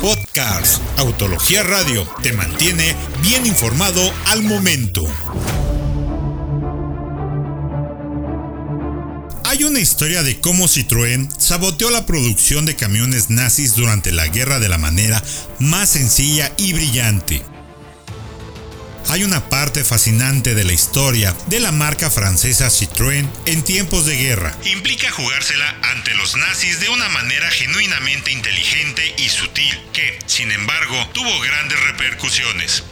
Podcast Autología Radio te mantiene bien informado al momento. Hay una historia de cómo Citroën saboteó la producción de camiones nazis durante la guerra de la manera más sencilla y brillante hay una parte fascinante de la historia de la marca francesa Citroën en tiempos de guerra. Implica jugársela ante los nazis de una manera genuinamente inteligente y sutil, que, sin embargo, tuvo grandes repercusiones.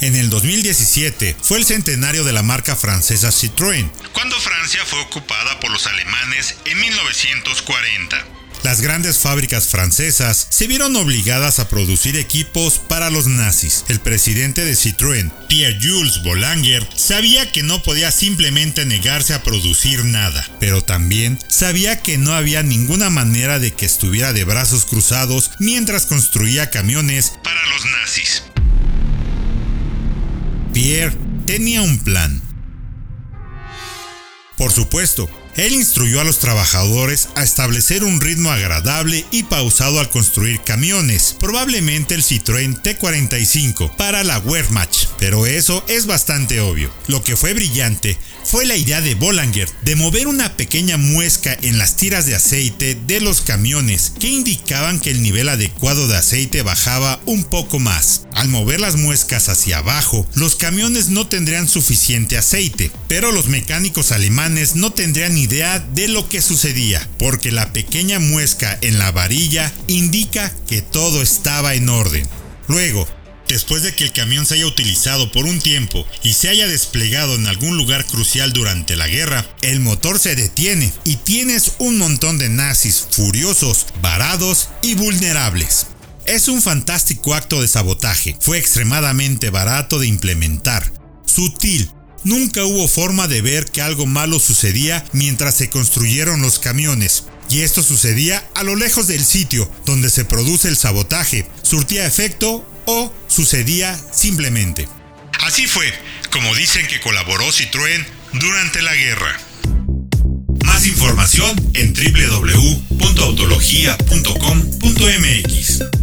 En el 2017 fue el centenario de la marca francesa Citroën, cuando Francia fue ocupada por los alemanes en 1940 las grandes fábricas francesas se vieron obligadas a producir equipos para los nazis. El presidente de Citroën, Pierre-Jules Boulanger, sabía que no podía simplemente negarse a producir nada, pero también sabía que no había ninguna manera de que estuviera de brazos cruzados mientras construía camiones para los nazis. Pierre tenía un plan. Por supuesto, él instruyó a los trabajadores a establecer un ritmo agradable y pausado al construir camiones, probablemente el Citroën T45 para la Wehrmacht, pero eso es bastante obvio. Lo que fue brillante fue la idea de Bollanger de mover una pequeña muesca en las tiras de aceite de los camiones que indicaban que el nivel adecuado de aceite bajaba un poco más. Al mover las muescas hacia abajo, los camiones no tendrían suficiente aceite, pero los mecánicos alemanes no tendrían idea de lo que sucedía, porque la pequeña muesca en la varilla indica que todo estaba en orden. Luego, Después de que el camión se haya utilizado por un tiempo y se haya desplegado en algún lugar crucial durante la guerra, el motor se detiene y tienes un montón de nazis furiosos, varados y vulnerables. Es un fantástico acto de sabotaje, fue extremadamente barato de implementar, sutil, nunca hubo forma de ver que algo malo sucedía mientras se construyeron los camiones, y esto sucedía a lo lejos del sitio donde se produce el sabotaje, surtía efecto o sucedía simplemente. Así fue, como dicen que colaboró Citroën durante la guerra. Más información en www.autologia.com.mx.